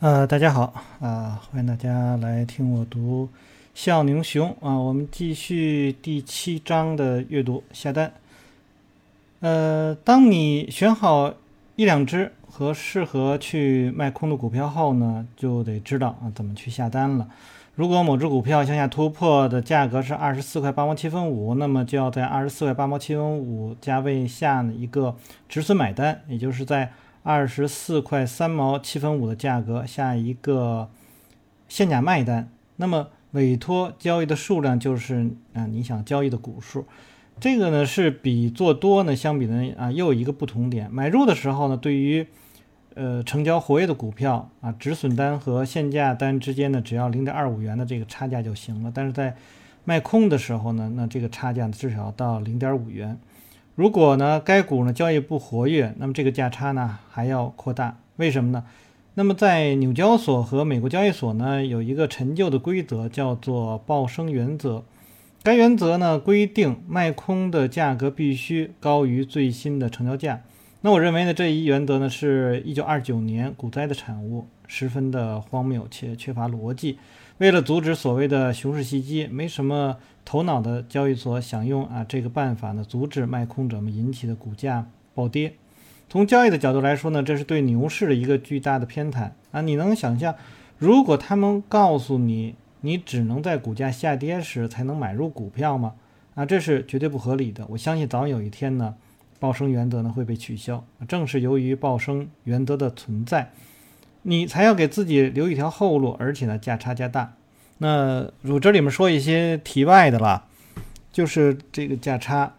呃，大家好啊、欢迎大家来听我读《孝宁雄》啊，我们继续第七章的阅读下单。呃，当你选好一两只和适合去卖空的股票后呢，就得知道啊怎么去下单了。如果某只股票向下突破的价格是二十四块八毛七分五，那么就要在二十四块八毛七分五价位下呢一个止损买单，也就是在二十四块三毛七分五的价格下一个限价卖单。那么委托交易的数量就是啊你想交易的股数。这个呢是比做多呢相比呢啊又有一个不同点。买入的时候呢，对于呃成交活跃的股票啊，止损单和限价单之间呢，只要零点二五元的这个差价就行了。但是在卖空的时候呢，那这个差价至少到零点五元。如果呢该股呢交易不活跃，那么这个价差呢还要扩大。为什么呢？那么在纽交所和美国交易所呢有一个陈旧的规则，叫做报升原则。该原则呢规定，卖空的价格必须高于最新的成交价。那我认为呢，这一原则呢是一九二九年股灾的产物，十分的荒谬且缺乏逻辑。为了阻止所谓的熊市袭击，没什么头脑的交易所想用啊这个办法呢，阻止卖空者们引起的股价暴跌。从交易的角度来说呢，这是对牛市的一个巨大的偏袒啊！你能想象，如果他们告诉你，你只能在股价下跌时才能买入股票吗？啊，这是绝对不合理的。我相信早有一天呢，报升原则呢会被取消。正是由于报升原则的存在，你才要给自己留一条后路，而且呢价差加大。那我这里面说一些题外的啦，就是这个价差。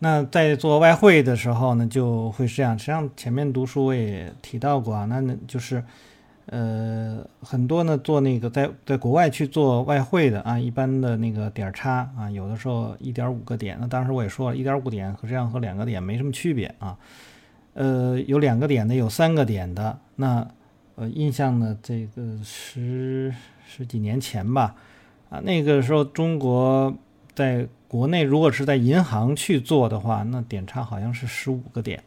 那在做外汇的时候呢，就会是这样。实际上前面读书我也提到过啊，那那就是。呃，很多呢做那个在在国外去做外汇的啊，一般的那个点差啊，有的时候一点五个点。那当时我也说了，一点五点和这样和两个点没什么区别啊。呃，有两个点的，有三个点的。那呃，印象呢，这个十十几年前吧，啊，那个时候中国在国内如果是在银行去做的话，那点差好像是十五个点。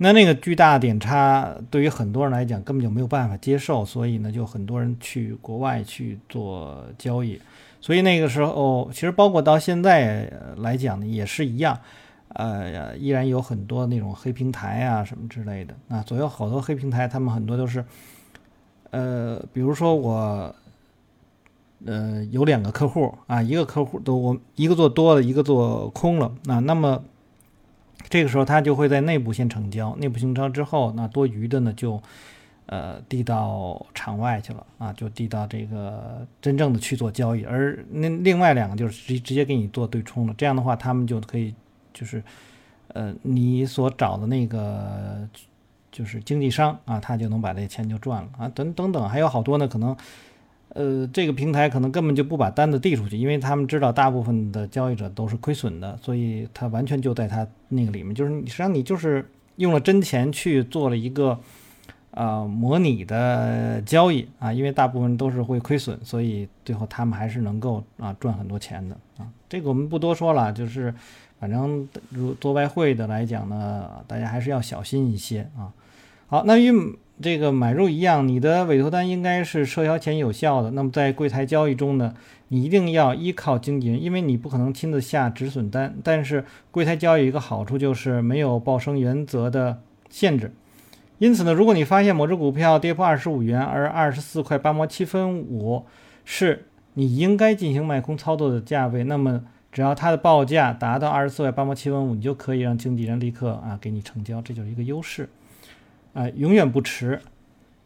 那那个巨大点差对于很多人来讲根本就没有办法接受，所以呢，就很多人去国外去做交易。所以那个时候，其实包括到现在来讲呢，也是一样，呃，依然有很多那种黑平台啊什么之类的啊。左右好多黑平台，他们很多都是，呃，比如说我，呃，有两个客户啊，一个客户都我一个做多了，一个做空了啊，那么。这个时候，他就会在内部先成交，内部成交之后，那多余的呢就，呃，递到场外去了啊，就递到这个真正的去做交易，而那另外两个就是直直接给你做对冲了。这样的话，他们就可以就是，呃，你所找的那个就是经纪商啊，他就能把这钱就赚了啊，等等等，还有好多呢，可能。呃，这个平台可能根本就不把单子递出去，因为他们知道大部分的交易者都是亏损的，所以他完全就在他那个里面，就是你实际上你就是用了真钱去做了一个啊模拟的交易啊，因为大部分都是会亏损，所以最后他们还是能够啊赚很多钱的啊。这个我们不多说了，就是反正如做外汇的来讲呢，大家还是要小心一些啊。好，那与这个买入一样，你的委托单应该是撤销前有效的。那么在柜台交易中呢，你一定要依靠经纪人，因为你不可能亲自下止损单。但是柜台交易一个好处就是没有报升原则的限制。因此呢，如果你发现某只股票跌破二十五元，而二十四块八毛七分五是你应该进行卖空操作的价位，那么只要它的报价达到二十四块八毛七分五，你就可以让经纪人立刻啊给你成交，这就是一个优势。啊，永远不迟。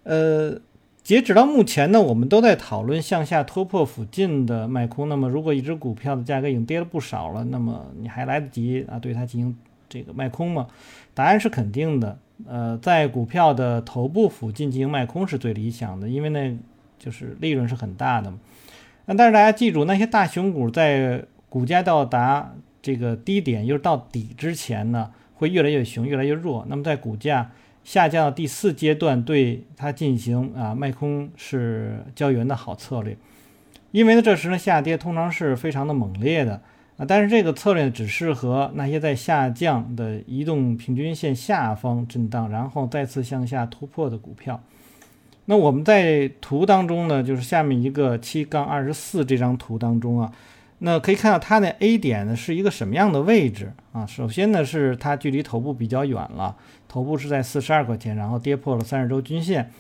呃，截止到目前呢，我们都在讨论向下突破附近的卖空。那么，如果一只股票的价格已经跌了不少了，那么你还来得及啊对它进行这个卖空吗？答案是肯定的。呃，在股票的头部附近进行卖空是最理想的，因为那就是利润是很大的。那但是大家记住，那些大熊股在股价到达这个低点，又到底之前呢，会越来越熊，越来越弱。那么在股价下降到第四阶段，对它进行啊卖空是交易员的好策略，因为呢这时呢下跌通常是非常的猛烈的啊，但是这个策略只适合那些在下降的移动平均线下方震荡，然后再次向下突破的股票，那我们在图当中呢，就是下面一个七杠二十四这张图当中啊，那可以看到它的 A 点呢是一个什么样的位置？啊？首先呢是它距离头部比较远了，头部是在四十二块钱，然后跌破了三十周均线，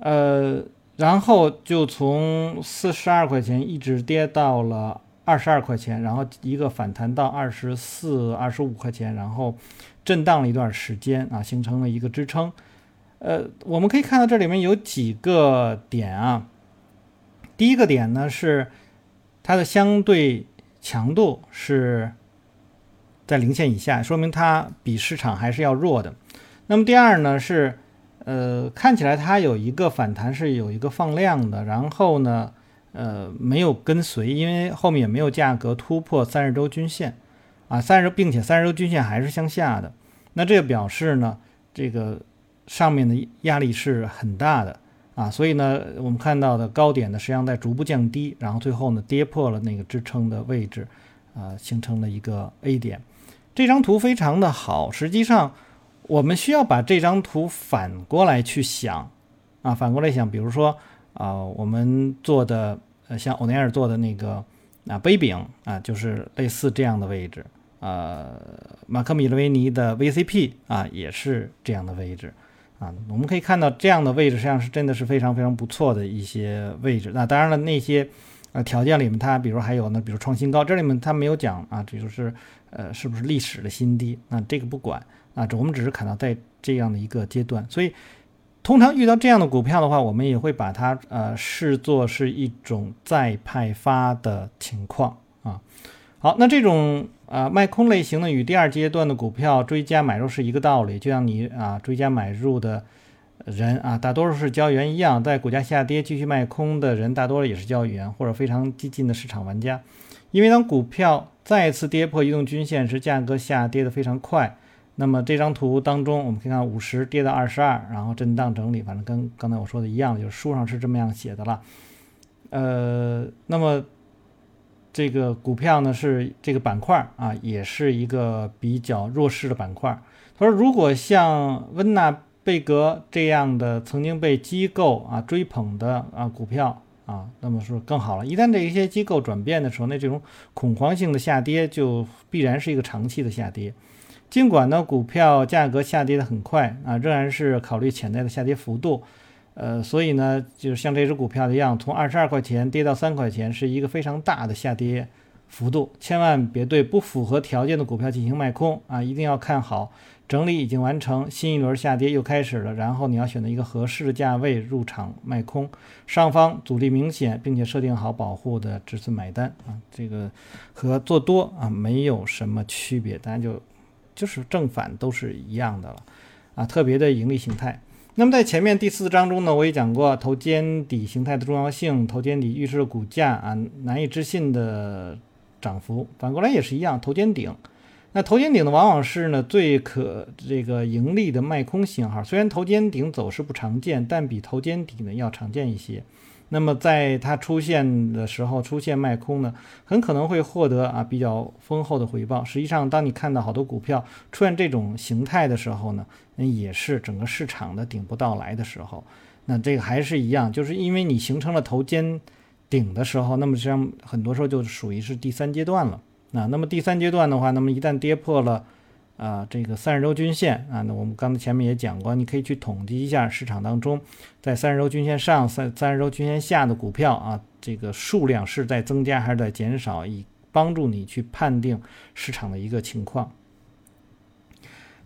呃，然后就从四十二块钱一直跌到了二十二块钱，然后一个反弹到二十四、二十五块钱，然后震荡了一段时间啊，形成了一个支撑。呃，我们可以看到这里面有几个点啊。第一个点呢是它的相对强度是在零线以下，说明它比市场还是要弱的。那么第二呢是，呃，看起来它有一个反弹是有一个放量的，然后呢，呃，没有跟随，因为后面也没有价格突破三十周均线啊，三十并且三十周均线还是向下的。那这个表示呢，这个。上面的压力是很大的啊，所以呢，我们看到的高点呢，实际上在逐步降低，然后最后呢，跌破了那个支撑的位置，啊，形成了一个 A 点。这张图非常的好，实际上我们需要把这张图反过来去想啊，反过来想，比如说啊，我们做的呃，像欧奈尔做的那个啊杯柄啊，就是类似这样的位置，呃，马克米勒维尼的 VCP 啊，也是这样的位置。啊，我们可以看到这样的位置实际上是真的是非常非常不错的一些位置。那当然了，那些呃条件里面，它比如还有呢，比如创新高，这里面它没有讲啊，这就是呃是不是历史的新低？那这个不管啊，这我们只是看到在这样的一个阶段。所以通常遇到这样的股票的话，我们也会把它呃视作是一种再派发的情况啊。好，那这种。啊，卖空类型的与第二阶段的股票追加买入是一个道理，就像你啊追加买入的人啊，大多数是交易员一样，在股价下跌继续卖空的人，大多数也是交易员或者非常激进的市场玩家。因为当股票再次跌破移动均线时，价格下跌的非常快。那么这张图当中，我们可以看五十跌到二十二，然后震荡整理，反正跟刚才我说的一样，就是书上是这么样写的了。呃，那么。这个股票呢是这个板块啊，也是一个比较弱势的板块。他说，如果像温纳贝格这样的曾经被机构啊追捧的啊股票啊，那么说更好了。一旦这一些机构转变的时候，那这种恐慌性的下跌就必然是一个长期的下跌。尽管呢股票价格下跌的很快啊，仍然是考虑潜在的下跌幅度。呃，所以呢，就是像这只股票一样，从二十二块钱跌到三块钱，是一个非常大的下跌幅度。千万别对不符合条件的股票进行卖空啊！一定要看好，整理已经完成，新一轮下跌又开始了，然后你要选择一个合适的价位入场卖空，上方阻力明显，并且设定好保护的止损买单啊！这个和做多啊没有什么区别，大家就就是正反都是一样的了啊！特别的盈利形态。那么在前面第四章中呢，我也讲过头肩底形态的重要性，头肩底预示股价啊难以置信的涨幅，反过来也是一样，头肩顶，那头肩顶呢往往是呢最可这个盈利的卖空信号，虽然头肩顶走势不常见，但比头肩底呢要常见一些。那么在它出现的时候，出现卖空呢，很可能会获得啊比较丰厚的回报。实际上，当你看到好多股票出现这种形态的时候呢，那也是整个市场的顶部到来的时候。那这个还是一样，就是因为你形成了头肩顶的时候，那么实际上很多时候就属于是第三阶段了。那那么第三阶段的话，那么一旦跌破了。啊，这个三十周均线啊，那我们刚才前面也讲过，你可以去统计一下市场当中，在三十周均线上、三三十周均线下的股票啊，这个数量是在增加还是在减少，以帮助你去判定市场的一个情况。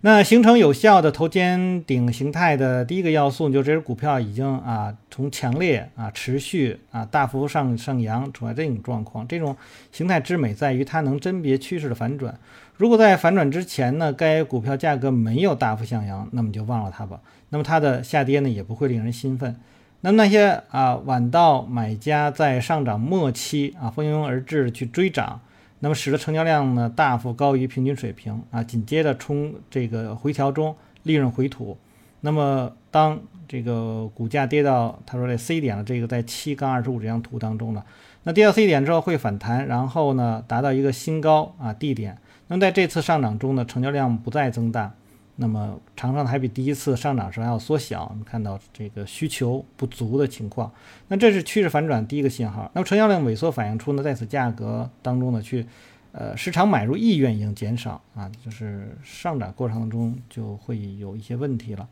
那形成有效的头肩顶形态的第一个要素，就是这只股票已经啊从强烈啊持续啊大幅上上扬处在这种状况。这种形态之美在于它能甄别趋势的反转。如果在反转之前呢，该股票价格没有大幅向阳，那么就忘了它吧。那么它的下跌呢也不会令人兴奋。那么那些啊晚到买家在上涨末期啊蜂拥而至去追涨。那么使得成交量呢大幅高于平均水平啊，紧接着冲这个回调中利润回吐。那么当这个股价跌到他说这 C 点了，这个在七杠二十五这张图当中呢，那跌到 C 点之后会反弹，然后呢达到一个新高啊 D 点。那么在这次上涨中呢，成交量不再增大，那么常常还比第一次上涨时还要缩小，我们看到这个需求不足的情况。那这是趋势反转第一个信号。那么成交量萎缩反映出呢，在此价格当中呢，去呃市场买入意愿已经减少啊，就是上涨过程当中就会有一些问题了。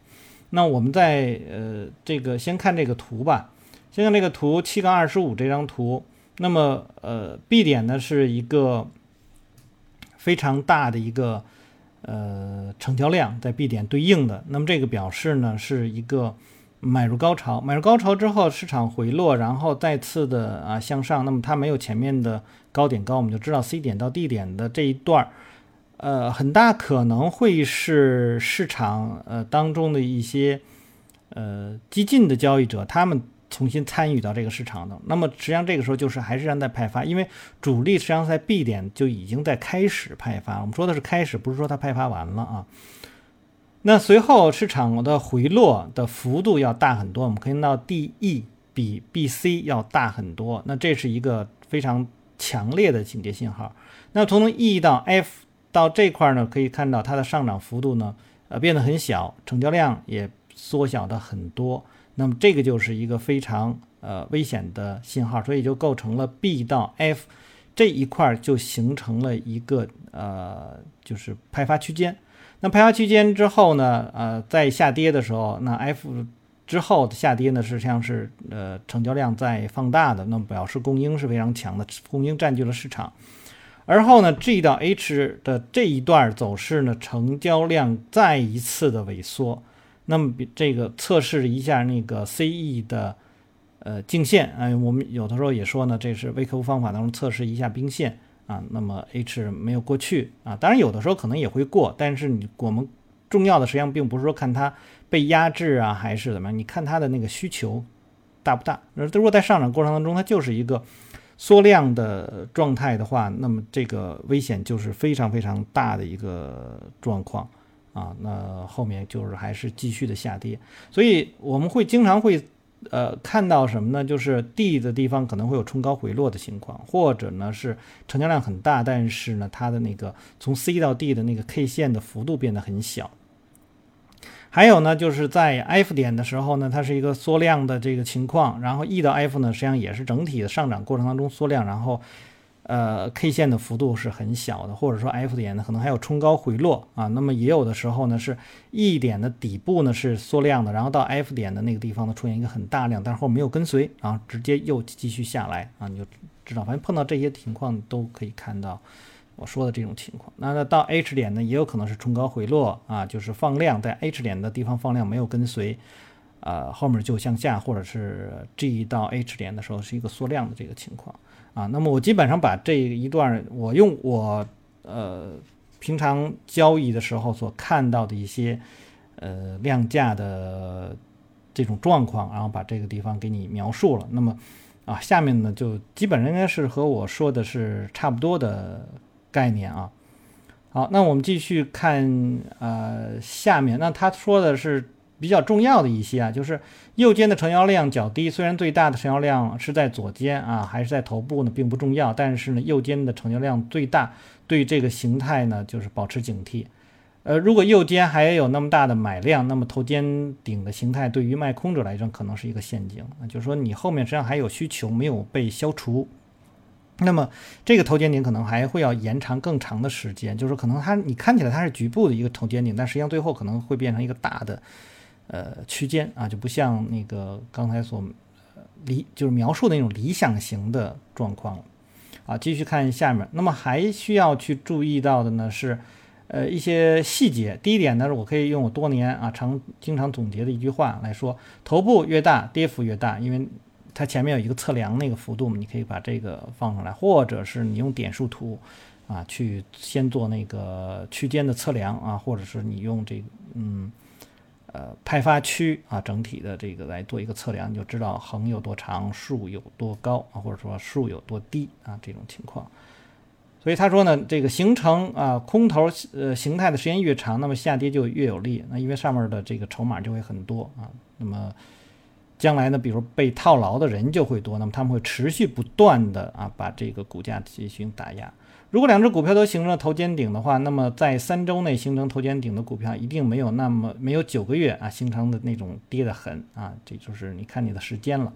那我们在呃这个先看这个图吧，先看这个图七杠二十五这张图。那么呃 B 点呢是一个非常大的一个。呃，成交量在 B 点对应的，那么这个表示呢是一个买入高潮，买入高潮之后市场回落，然后再次的啊向上，那么它没有前面的高点高，我们就知道 C 点到 D 点的这一段儿，呃，很大可能会是市场呃当中的一些呃激进的交易者，他们。重新参与到这个市场的，那么实际上这个时候就是还是让在派发，因为主力实际上在 B 点就已经在开始派发。我们说的是开始，不是说它派发完了啊。那随后市场的回落的幅度要大很多，我们可以看到 DE 比 BC 要大很多，那这是一个非常强烈的警戒信号。那从 E 到 F 到这块呢，可以看到它的上涨幅度呢，呃变得很小，成交量也缩小的很多。那么这个就是一个非常呃危险的信号，所以就构成了 B 到 F 这一块就形成了一个呃就是派发区间。那派发区间之后呢，呃在下跌的时候，那 F 之后的下跌呢，实际上是呃成交量在放大的，那么表示供应是非常强的，供应占据了市场。而后呢，G 到 H 的这一段走势呢，成交量再一次的萎缩。那么，比这个测试一下那个 C E 的呃颈线，哎，我们有的时候也说呢，这是微客户方法当中测试一下冰线啊。那么 H 没有过去啊，当然有的时候可能也会过，但是你我们重要的实际上并不是说看它被压制啊，还是怎么样，你看它的那个需求大不大。那如果在上涨过程当中它就是一个缩量的状态的话，那么这个危险就是非常非常大的一个状况。啊，那后面就是还是继续的下跌，所以我们会经常会呃看到什么呢？就是 D 的地方可能会有冲高回落的情况，或者呢是成交量很大，但是呢它的那个从 C 到 D 的那个 K 线的幅度变得很小。还有呢就是在 F 点的时候呢，它是一个缩量的这个情况，然后 E 到 F 呢实际上也是整体的上涨过程当中缩量，然后。呃，K 线的幅度是很小的，或者说 F 点呢，可能还有冲高回落啊。那么也有的时候呢，是 E 点的底部呢是缩量的，然后到 F 点的那个地方呢出现一个很大量，但是后没有跟随啊，直接又继续下来啊，你就知道，反正碰到这些情况都可以看到我说的这种情况。那那到 H 点呢，也有可能是冲高回落啊，就是放量在 H 点的地方放量没有跟随，呃，后面就向下，或者是 G 到 H 点的时候是一个缩量的这个情况。啊，那么我基本上把这一段我用我呃平常交易的时候所看到的一些呃量价的这种状况，然后把这个地方给你描述了。那么啊，下面呢就基本上应该是和我说的是差不多的概念啊。好，那我们继续看呃下面，那他说的是。比较重要的一些啊，就是右肩的成交量较低，虽然最大的成交量是在左肩啊，还是在头部呢，并不重要。但是呢，右肩的成交量最大，对这个形态呢，就是保持警惕。呃，如果右肩还有那么大的买量，那么头肩顶的形态对于卖空者来说可能是一个陷阱啊，就是说你后面实际上还有需求没有被消除，那么这个头肩顶可能还会要延长更长的时间，就是可能它你看起来它是局部的一个头肩顶，但实际上最后可能会变成一个大的。呃，区间啊，就不像那个刚才所理就是描述的那种理想型的状况了啊。继续看下面，那么还需要去注意到的呢是，呃，一些细节。第一点呢是，我可以用我多年啊常经常总结的一句话来说：头部越大，跌幅越大，因为它前面有一个测量那个幅度，你可以把这个放上来，或者是你用点数图啊去先做那个区间的测量啊，或者是你用这个嗯。呃，派发区啊，整体的这个来做一个测量，你就知道横有多长，竖有多高啊，或者说竖有多低啊，这种情况。所以他说呢，这个形成啊空头呃形态的时间越长，那么下跌就越有利。那因为上面的这个筹码就会很多啊。那么将来呢，比如被套牢的人就会多，那么他们会持续不断的啊把这个股价进行打压。如果两只股票都形成了头肩顶的话，那么在三周内形成头肩顶的股票一定没有那么没有九个月啊形成的那种跌的狠啊，这就是你看你的时间了。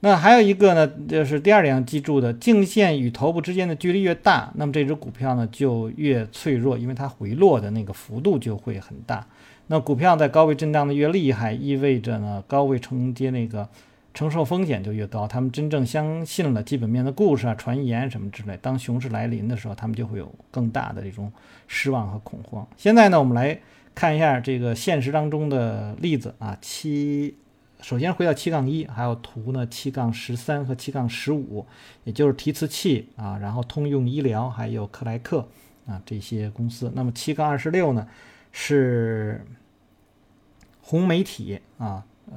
那还有一个呢，就是第二点要记住的，颈线与头部之间的距离越大，那么这只股票呢就越脆弱，因为它回落的那个幅度就会很大。那股票在高位震荡的越厉害，意味着呢高位承接那个承受风险就越高。他们真正相信了基本面的故事啊、传言什么之类，当熊市来临的时候，他们就会有更大的这种失望和恐慌。现在呢，我们来看一下这个现实当中的例子啊，七。首先回到七杠一，还有图呢七杠十三和七杠十五，也就是提词器啊，然后通用医疗还有克莱克啊这些公司。那么七杠二十六呢是红媒体啊呃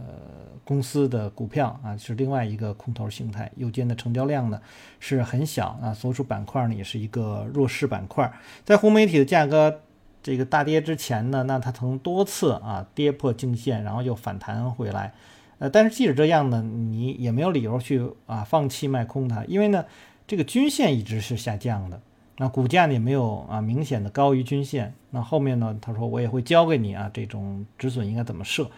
公司的股票啊，是另外一个空头形态。右肩的成交量呢是很小啊，所属板块呢也是一个弱势板块。在红媒体的价格。这个大跌之前呢，那它曾多次啊跌破颈线，然后又反弹回来，呃，但是即使这样呢，你也没有理由去啊放弃卖空它，因为呢，这个均线一直是下降的，那股价呢也没有啊明显的高于均线，那后面呢，他说我也会教给你啊这种止损应该怎么设，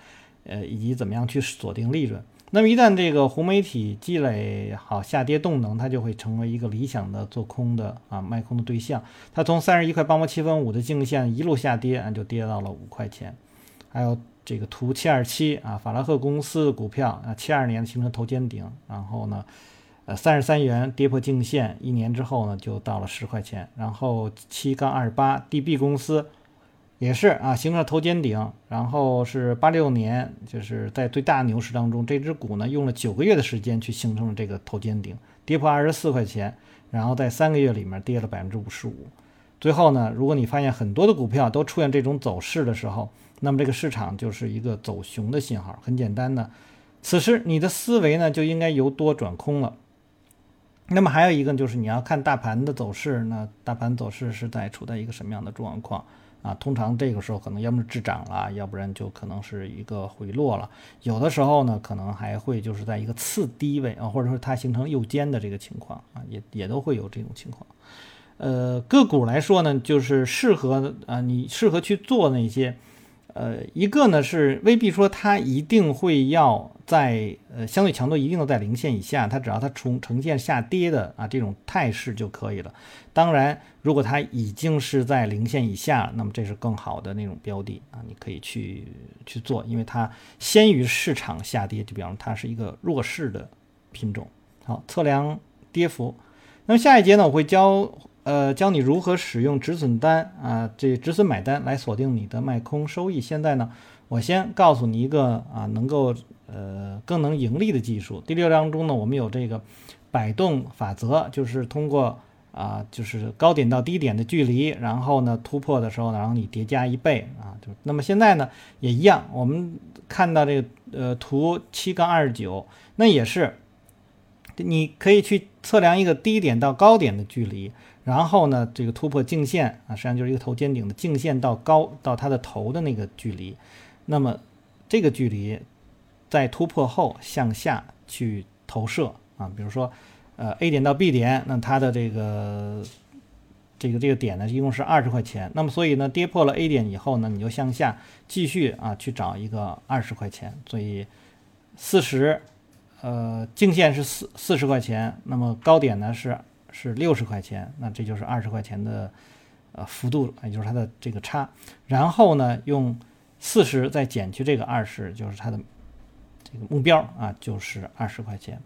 呃，以及怎么样去锁定利润。那么一旦这个红媒体积累好下跌动能，它就会成为一个理想的做空的啊卖空的对象。它从三十一块八毛七分五的颈线一路下跌啊，就跌到了五块钱。还有这个图七二七啊，法拉赫公司股票啊，七二年形成头肩顶，然后呢，呃三十三元跌破颈线，一年之后呢就到了十块钱。然后七杠二八，DB 公司。也是啊，形成了头肩顶，然后是八六年，就是在最大牛市当中，这只股呢用了九个月的时间去形成了这个头肩顶，跌破二十四块钱，然后在三个月里面跌了百分之五十五。最后呢，如果你发现很多的股票都出现这种走势的时候，那么这个市场就是一个走熊的信号。很简单呢，此时你的思维呢就应该由多转空了。那么还有一个就是你要看大盘的走势，那大盘走势是在处在一个什么样的状况？啊，通常这个时候可能要么是滞涨了，要不然就可能是一个回落了。有的时候呢，可能还会就是在一个次低位啊，或者说它形成右肩的这个情况啊，也也都会有这种情况。呃，个股来说呢，就是适合啊，你适合去做那些。呃，一个呢是未必说它一定会要在呃相对强度一定都在零线以下，它只要它从呈现下跌的啊这种态势就可以了。当然，如果它已经是在零线以下，那么这是更好的那种标的啊，你可以去去做，因为它先于市场下跌，就比方它是一个弱势的品种。好，测量跌幅。那么下一节呢，我会教。呃，教你如何使用止损单啊，这止损买单来锁定你的卖空收益。现在呢，我先告诉你一个啊，能够呃更能盈利的技术。第六章中呢，我们有这个摆动法则，就是通过啊，就是高点到低点的距离，然后呢突破的时候呢，然后你叠加一倍啊，就那么现在呢也一样，我们看到这个呃图七杠二十九，那也是你可以去测量一个低点到高点的距离。然后呢，这个突破颈线啊，实际上就是一个头肩顶的颈线到高到它的头的那个距离。那么这个距离在突破后向下去投射啊，比如说呃 A 点到 B 点，那它的这个这个这个点呢，一共是二十块钱。那么所以呢，跌破了 A 点以后呢，你就向下继续啊去找一个二十块钱。所以四十呃颈线是四四十块钱，那么高点呢是。是六十块钱，那这就是二十块钱的呃幅度，也就是它的这个差。然后呢，用四十再减去这个二十，就是它的这个目标啊，就是二十块钱。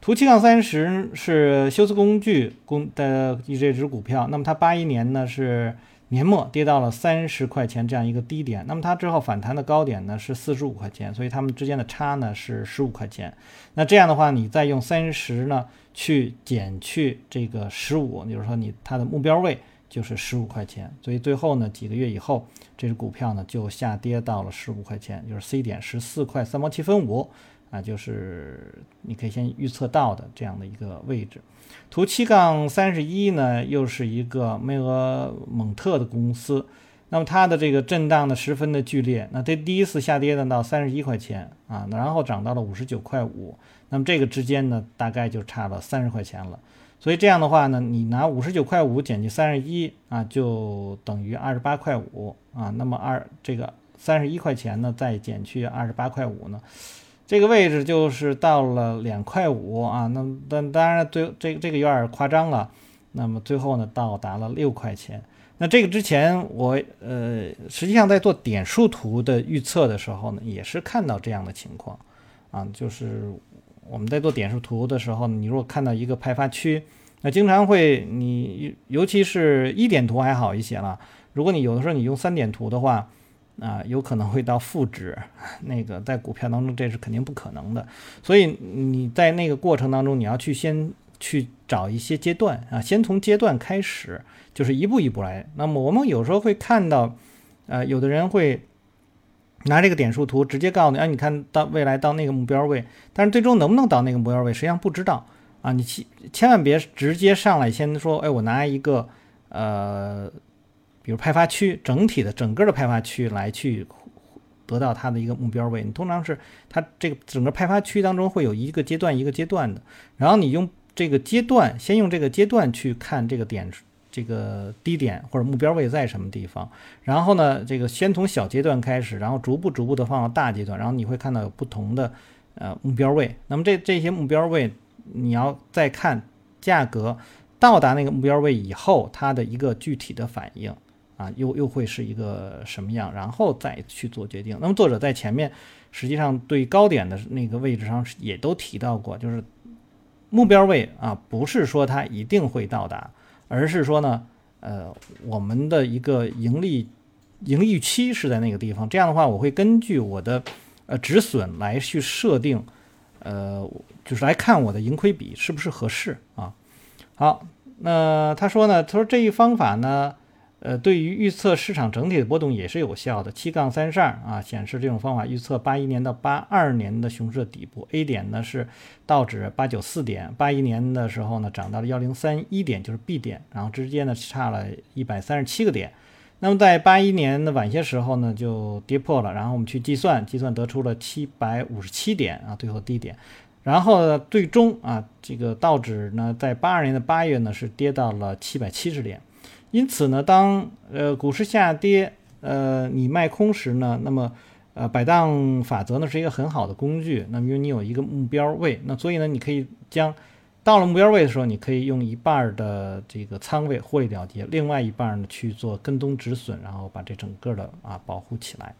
图七杠三十是休斯工具公的这只股票，那么它八一年呢是年末跌到了三十块钱这样一个低点，那么它之后反弹的高点呢是四十五块钱，所以它们之间的差呢是十五块钱。那这样的话，你再用三十呢？去减去这个十五，就是说你它的目标位就是十五块钱，所以最后呢几个月以后，这只股票呢就下跌到了十五块钱，就是 C 点十四块三毛七分五啊，就是你可以先预测到的这样的一个位置。图七杠三十一呢，又是一个梅俄蒙特的公司，那么它的这个震荡呢十分的剧烈，那这第一次下跌呢到三十一块钱啊，然后涨到了五十九块五，那么这个之间呢大概就差了三十块钱了。所以这样的话呢，你拿五十九块五减去三十一啊，就等于二十八块五啊。那么二这个三十一块钱呢，再减去二十八块五呢，这个位置就是到了两块五啊。那但当然最这这个有点夸张了。那么最后呢，到达了六块钱。那这个之前我呃，实际上在做点数图的预测的时候呢，也是看到这样的情况啊，就是我们在做点数图的时候，你如果看到一个派发区，那经常会你尤其是一点图还好一些了，如果你有的时候你用三点图的话啊，有可能会到负值，那个在股票当中这是肯定不可能的，所以你在那个过程当中你要去先去找一些阶段啊，先从阶段开始。就是一步一步来。那么我们有时候会看到，呃，有的人会拿这个点数图直接告诉你，啊，你看到未来到那个目标位，但是最终能不能到那个目标位，实际上不知道啊。你千千万别直接上来先说，哎，我拿一个呃，比如派发区整体的整个的派发区来去得到它的一个目标位。你通常是它这个整个派发区当中会有一个阶段一个阶段的，然后你用这个阶段，先用这个阶段去看这个点。这个低点或者目标位在什么地方？然后呢，这个先从小阶段开始，然后逐步逐步的放到大阶段，然后你会看到有不同的呃目标位。那么这这些目标位，你要再看价格到达那个目标位以后，它的一个具体的反应啊，又又会是一个什么样？然后再去做决定。那么作者在前面实际上对高点的那个位置上也都提到过，就是目标位啊，不是说它一定会到达。而是说呢，呃，我们的一个盈利盈利预期是在那个地方。这样的话，我会根据我的呃止损来去设定，呃，就是来看我的盈亏比是不是合适啊。好，那他说呢，他说这一方法呢。呃，对于预测市场整体的波动也是有效的。七杠三十二啊，显示这种方法预测八一年到八二年的熊市的底部。A 点呢是道指八九四点，八一年的时候呢涨到了幺零三一点，就是 B 点，然后之间呢差了一百三十七个点。那么在八一年的晚些时候呢就跌破了，然后我们去计算，计算得出了七百五十七点啊，最后低点。然后呢最终啊，这个道指呢在八二年的八月呢是跌到了七百七十点。因此呢，当呃股市下跌，呃你卖空时呢，那么呃摆荡法则呢是一个很好的工具。那么因为你有一个目标位，那所以呢你可以将到了目标位的时候，你可以用一半的这个仓位获利了结，另外一半呢去做跟踪止损，然后把这整个的啊保护起来。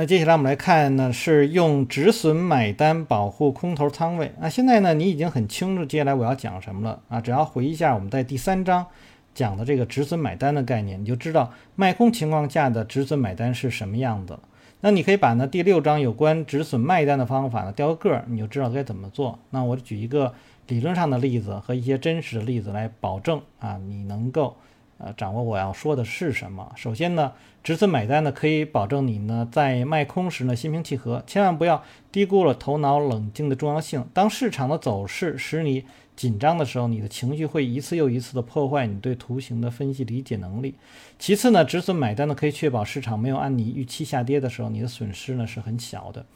那接下来我们来看呢，是用止损买单保护空头仓位。那现在呢，你已经很清楚接下来我要讲什么了啊？只要回忆一下我们在第三章讲的这个止损买单的概念，你就知道卖空情况下的止损买单是什么样的。那你可以把呢第六章有关止损卖单的方法呢调个个儿，你就知道该怎么做。那我举一个理论上的例子和一些真实的例子来保证啊，你能够。呃，掌握我要说的是什么？首先呢，止损买单呢，可以保证你呢在卖空时呢心平气和，千万不要低估了头脑冷静的重要性。当市场的走势使你紧张的时候，你的情绪会一次又一次的破坏你对图形的分析理解能力。其次呢，止损买单呢可以确保市场没有按你预期下跌的时候，你的损失呢是很小的。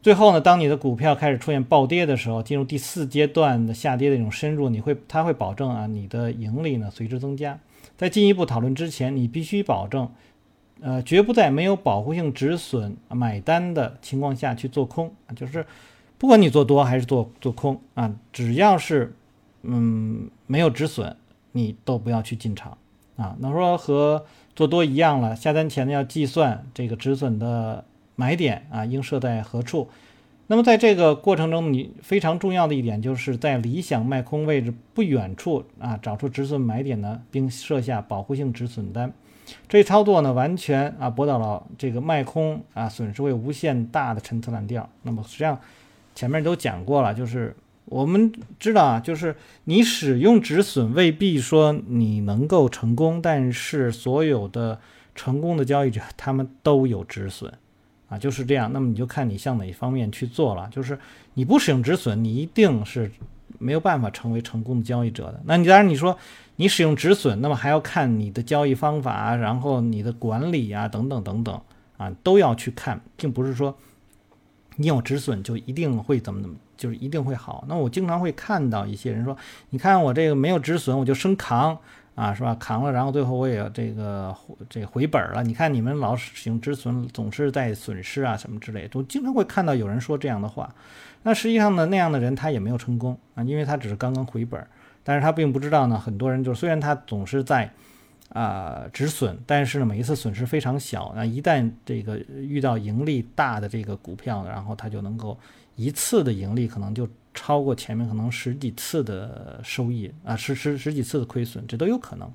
最后呢，当你的股票开始出现暴跌的时候，进入第四阶段的下跌的一种深入，你会，它会保证啊，你的盈利呢随之增加。在进一步讨论之前，你必须保证，呃，绝不在没有保护性止损买单的情况下去做空，就是不管你做多还是做做空啊，只要是嗯没有止损，你都不要去进场啊。那说和做多一样了，下单前呢要计算这个止损的。买点啊，应设在何处？那么在这个过程中，你非常重要的一点就是在理想卖空位置不远处啊，找出止损买点呢，并设下保护性止损单。这一操作呢，完全啊博到了这个卖空啊损失会无限大的陈词滥调。那么实际上前面都讲过了，就是我们知道啊，就是你使用止损未必说你能够成功，但是所有的成功的交易者他们都有止损。啊，就是这样。那么你就看你向哪一方面去做了。就是你不使用止损，你一定是没有办法成为成功的交易者的。那你当然你说你使用止损，那么还要看你的交易方法，然后你的管理啊等等等等啊都要去看，并不是说你有止损就一定会怎么怎么，就是一定会好。那我经常会看到一些人说，你看我这个没有止损，我就生扛。啊，是吧？扛了，然后最后我也这个这回本了。你看你们老使用止损，总是在损失啊，什么之类，都经常会看到有人说这样的话。那实际上呢，那样的人他也没有成功啊，因为他只是刚刚回本，但是他并不知道呢。很多人就虽然他总是在啊止损，但是呢每一次损失非常小。那一旦这个遇到盈利大的这个股票，然后他就能够一次的盈利可能就。超过前面可能十几次的收益啊，十十十几次的亏损，这都有可能。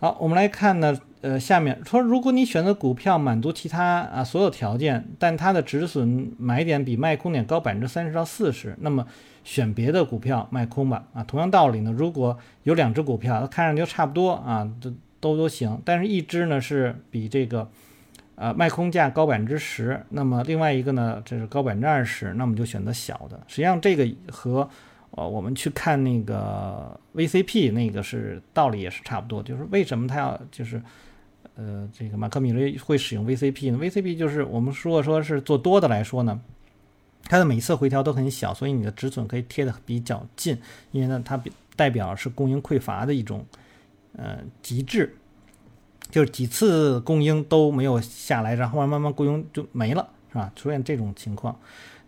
好，我们来看呢，呃，下面说，如果你选择股票满足其他啊所有条件，但它的止损买点比卖空点高百分之三十到四十，那么选别的股票卖空吧。啊，同样道理呢，如果有两只股票，它看上去差不多啊，都都都行，但是一只呢是比这个。呃，卖空价高百分之十，那么另外一个呢，这是高百分之二十，那么就选择小的。实际上这个和呃我们去看那个 VCP 那个是道理也是差不多，就是为什么他要就是呃这个马克米雷会使用 VCP 呢？VCP 就是我们如果说是做多的来说呢，它的每一次回调都很小，所以你的止损可以贴的比较近，因为呢它代表是供应匮乏的一种呃极致。就是几次供应都没有下来，然后慢慢慢供应就没了，是吧？出现这种情况，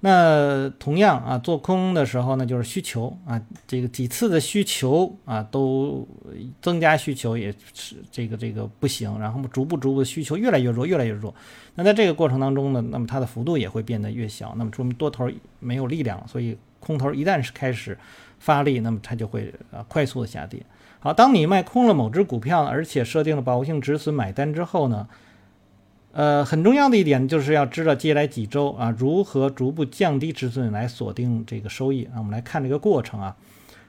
那同样啊，做空的时候呢，就是需求啊，这个几次的需求啊都增加需求也是这个这个不行，然后逐步逐步的需求越来越弱，越来越弱。那在这个过程当中呢，那么它的幅度也会变得越小，那么说明多头没有力量，所以空头一旦是开始发力，那么它就会啊快速的下跌。好，当你卖空了某只股票，而且设定了保护性止损买单之后呢，呃，很重要的一点就是要知道接下来几周啊如何逐步降低止损来锁定这个收益啊。我们来看这个过程啊。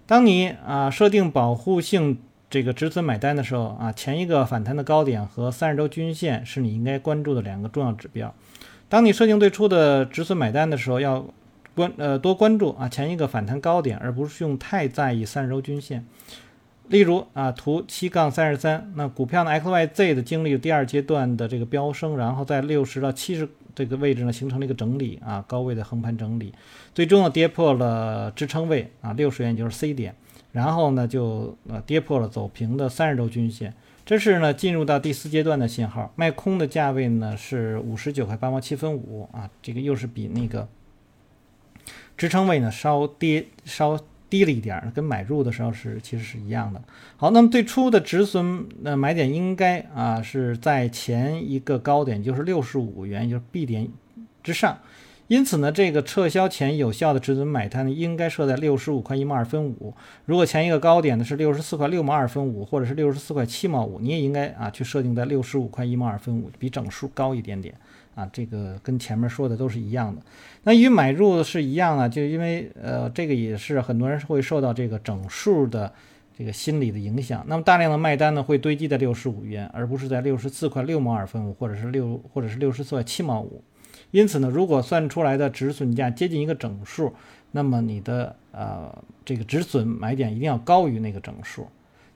当你啊设定保护性这个止损买单的时候啊，前一个反弹的高点和三十周均线是你应该关注的两个重要指标。当你设定最初的止损买单的时候，要关呃多关注啊前一个反弹高点，而不是用太在意三十周均线。例如啊，图七杠三十三，那股票呢 X Y Z 的经历第二阶段的这个飙升，然后在六十到七十这个位置呢形成了一个整理啊，高位的横盘整理，最终呢跌破了支撑位啊，六十元就是 C 点，然后呢就呃跌破了走平的三十周均线，这是呢进入到第四阶段的信号，卖空的价位呢是五十九块八毛七分五啊，这个又是比那个支撑位呢稍跌稍。低了一点儿，跟买入的时候是其实是一样的。好，那么最初的止损呃买点应该啊是在前一个高点，就是六十五元，就是 B 点之上。因此呢，这个撤销前有效的止损买单呢，应该设在六十五块一毛二分五。如果前一个高点呢是六十四块六毛二分五，或者是六十四块七毛五，你也应该啊去设定在六十五块一毛二分五，比整数高一点点。啊，这个跟前面说的都是一样的。那与买入是一样啊，就因为呃，这个也是很多人会受到这个整数的这个心理的影响。那么大量的卖单呢，会堆积在六十五元，而不是在六十四块六毛二分五，或者是六或者是六十四块七毛五。因此呢，如果算出来的止损价接近一个整数，那么你的呃这个止损买点一定要高于那个整数。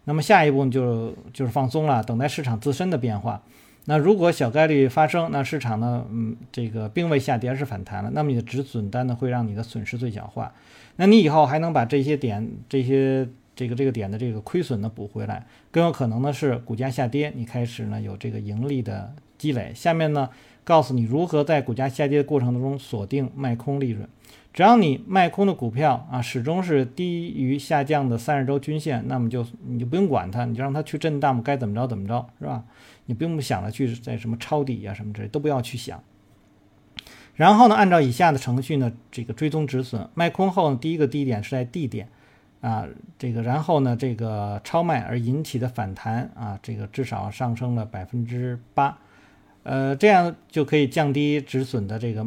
那么下一步就就是放松了，等待市场自身的变化。那如果小概率发生，那市场呢，嗯，这个并未下跌而是反弹了，那么你的止损单呢会让你的损失最小化，那你以后还能把这些点、这些这个这个点的这个亏损呢补回来，更有可能呢是股价下跌，你开始呢有这个盈利的积累。下面呢告诉你如何在股价下跌的过程当中锁定卖空利润，只要你卖空的股票啊始终是低于下降的三十周均线，那么就你就不用管它，你就让它去震荡，该怎么着怎么着，是吧？你不用想着去在什么抄底啊什么之类都不要去想。然后呢，按照以下的程序呢，这个追踪止损，卖空后呢，第一个低点是在 D 点啊，这个然后呢，这个超卖而引起的反弹啊，这个至少上升了百分之八，呃，这样就可以降低止损的这个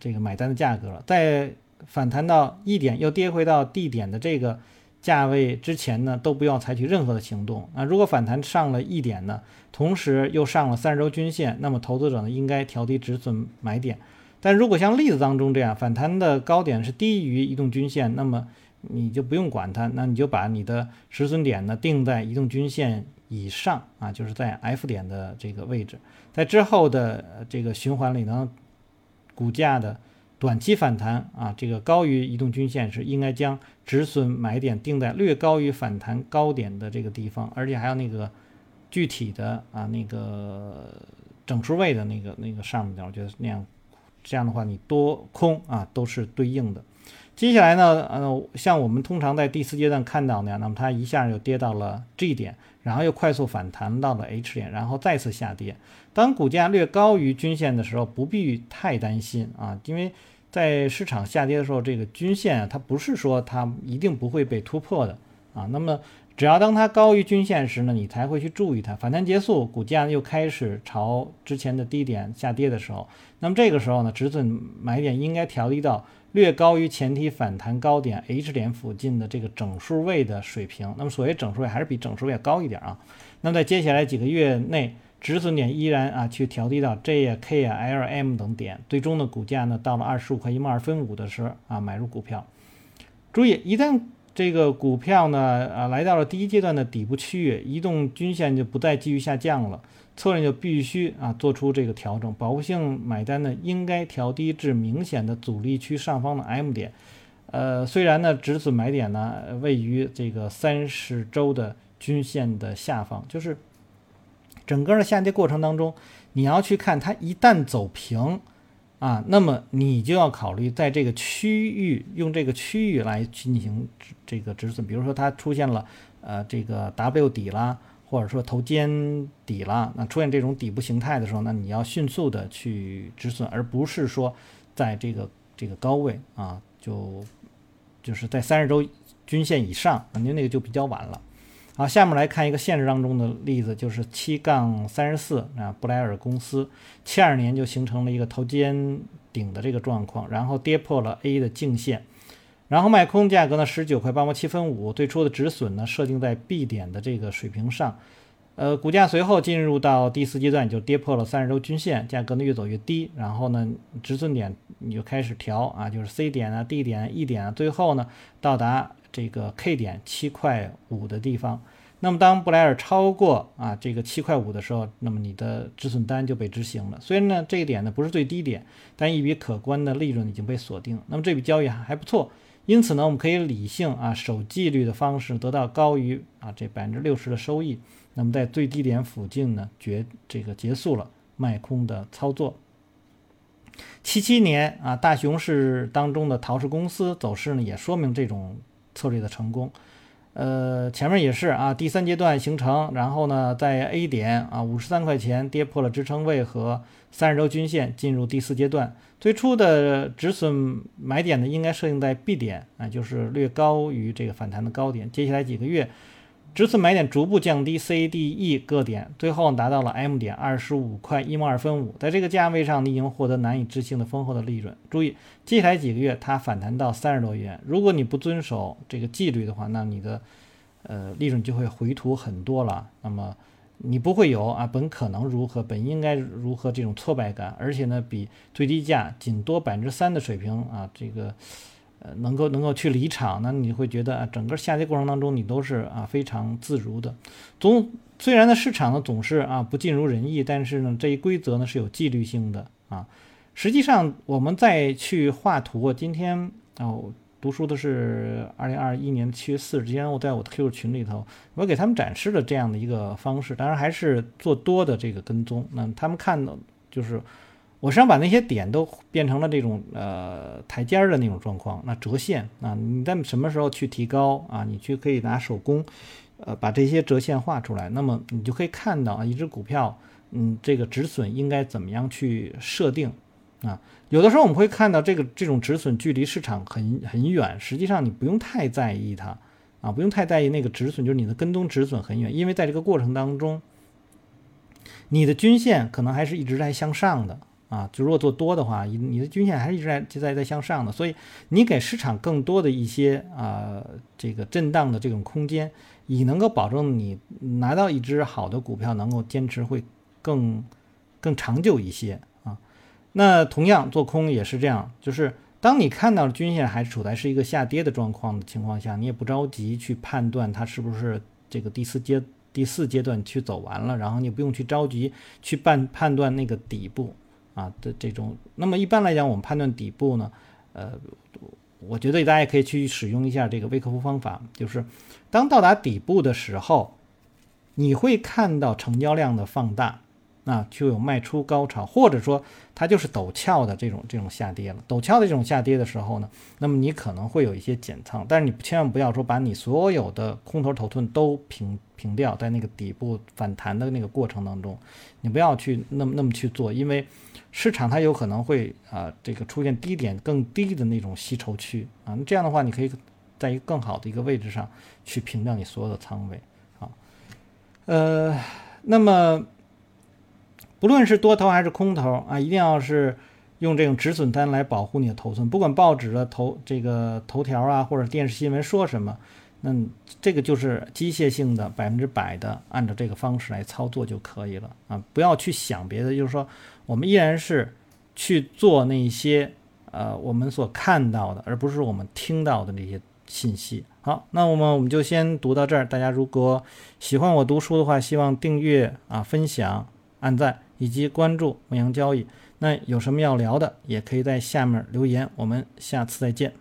这个买单的价格了。在反弹到 E 点又跌回到 D 点的这个。价位之前呢，都不要采取任何的行动啊。如果反弹上了一点呢，同时又上了三十周均线，那么投资者呢应该调低止损买点。但如果像例子当中这样，反弹的高点是低于移动均线，那么你就不用管它，那你就把你的止损点呢定在移动均线以上啊，就是在 F 点的这个位置，在之后的这个循环里呢，股价的短期反弹啊，这个高于移动均线是，应该将止损买点定在略高于反弹高点的这个地方，而且还有那个具体的啊那个整数位的那个那个上面的，我觉得那样这样的话，你多空啊都是对应的。接下来呢，呃，像我们通常在第四阶段看到那样，那么它一下就跌到了 G 点，然后又快速反弹到了 H 点，然后再次下跌。当股价略高于均线的时候，不必太担心啊，因为在市场下跌的时候，这个均线啊，它不是说它一定不会被突破的啊。那么只要当它高于均线时呢，你才会去注意它。反弹结束，股价又开始朝之前的低点下跌的时候，那么这个时候呢，止损买点应该调低到。略高于前提反弹高点 H 点附近的这个整数位的水平，那么所谓整数位还是比整数位要高一点啊。那么在接下来几个月内，止损点依然啊去调低到 J 啊 K 啊 L M 等点，最终的股价呢到了二十五块一毛二分五的时候啊买入股票。注意，一旦这个股票呢啊来到了第一阶段的底部区域，移动均线就不再继续下降了。策略就必须啊做出这个调整，保护性买单呢应该调低至明显的阻力区上方的 M 点，呃，虽然呢止损买点呢位于这个三十周的均线的下方，就是整个的下跌过程当中，你要去看它一旦走平啊，那么你就要考虑在这个区域用这个区域来进行这个止损，比如说它出现了呃这个 W 底啦。或者说头肩底了，那出现这种底部形态的时候，那你要迅速的去止损，而不是说在这个这个高位啊，就就是在三十周均线以上，您那个就比较晚了。好，下面来看一个现实当中的例子，就是七杠三十四啊，布莱尔公司七二年就形成了一个头肩顶的这个状况，然后跌破了 A 的颈线。然后卖空价格呢，十九块八毛七分五，最初的止损呢设定在 B 点的这个水平上，呃，股价随后进入到第四阶段，就跌破了三十周均线，价格呢越走越低，然后呢止损点你就开始调啊，就是 C 点啊、D 点、E 点啊，最后呢到达这个 K 点七块五的地方。那么当布莱尔超过啊这个七块五的时候，那么你的止损单就被执行了。虽然呢这一点呢不是最低点，但一笔可观的利润已经被锁定。那么这笔交易还还不错。因此呢，我们可以理性啊守纪律的方式得到高于啊这百分之六十的收益。那么在最低点附近呢，结这个结束了卖空的操作。七七年啊大熊市当中的陶氏公司走势呢，也说明这种策略的成功。呃，前面也是啊，第三阶段形成，然后呢，在 A 点啊五十三块钱跌破了支撑位和三十周均线，进入第四阶段。最初的止损买点呢，应该设定在 B 点啊，就是略高于这个反弹的高点。接下来几个月。这次买点逐步降低，C、D、E 各点，最后达到了 M 点，二十五块一毛二分五。在这个价位上，你已经获得难以置信的丰厚的利润。注意，接下来几个月它反弹到三十多元。如果你不遵守这个纪律的话，那你的呃利润就会回吐很多了。那么你不会有啊本可能如何，本应该如何这种挫败感，而且呢，比最低价仅多百分之三的水平啊，这个。呃，能够能够去离场，那你会觉得啊，整个下跌过程当中你都是啊非常自如的。总虽然呢市场呢总是啊不尽如人意，但是呢这一规则呢是有纪律性的啊。实际上我们再去画图，今天啊读书的是二零二一年七月四日，之前我在我的 QQ 群里头，我给他们展示了这样的一个方式，当然还是做多的这个跟踪。那他们看到就是。我实际上把那些点都变成了这种呃台阶儿的那种状况，那折线啊，你在什么时候去提高啊？你去可以拿手工，呃，把这些折线画出来，那么你就可以看到啊，一只股票，嗯，这个止损应该怎么样去设定啊？有的时候我们会看到这个这种止损距离市场很很远，实际上你不用太在意它啊，不用太在意那个止损，就是你的跟踪止损很远，因为在这个过程当中，你的均线可能还是一直在向上的。啊，就如果做多的话，你你的均线还是一直在就在在向上的，所以你给市场更多的一些啊这个震荡的这种空间，以能够保证你拿到一只好的股票能够坚持会更更长久一些啊。那同样做空也是这样，就是当你看到均线还处在是一个下跌的状况的情况下，你也不着急去判断它是不是这个第四阶第四阶段去走完了，然后你不用去着急去判判断那个底部啊的这种。那么一般来讲，我们判断底部呢，呃，我觉得大家也可以去使用一下这个微客服方法，就是当到达底部的时候，你会看到成交量的放大。那就有卖出高潮，或者说它就是陡峭的这种这种下跌了。陡峭的这种下跌的时候呢，那么你可能会有一些减仓，但是你千万不要说把你所有的空头头寸都平平掉，在那个底部反弹的那个过程当中，你不要去那么那么去做，因为市场它有可能会啊这个出现低点更低的那种吸筹区啊，那这样的话你可以在一个更好的一个位置上去平掉你所有的仓位啊，呃，那么。不论是多头还是空头啊，一定要是用这种止损单来保护你的头寸。不管报纸的头这个头条啊，或者电视新闻说什么，那这个就是机械性的百分之百的按照这个方式来操作就可以了啊！不要去想别的，就是说我们依然是去做那些呃我们所看到的，而不是我们听到的那些信息。好，那我们我们就先读到这儿。大家如果喜欢我读书的话，希望订阅啊、分享、按赞。以及关注牧羊交易，那有什么要聊的，也可以在下面留言。我们下次再见。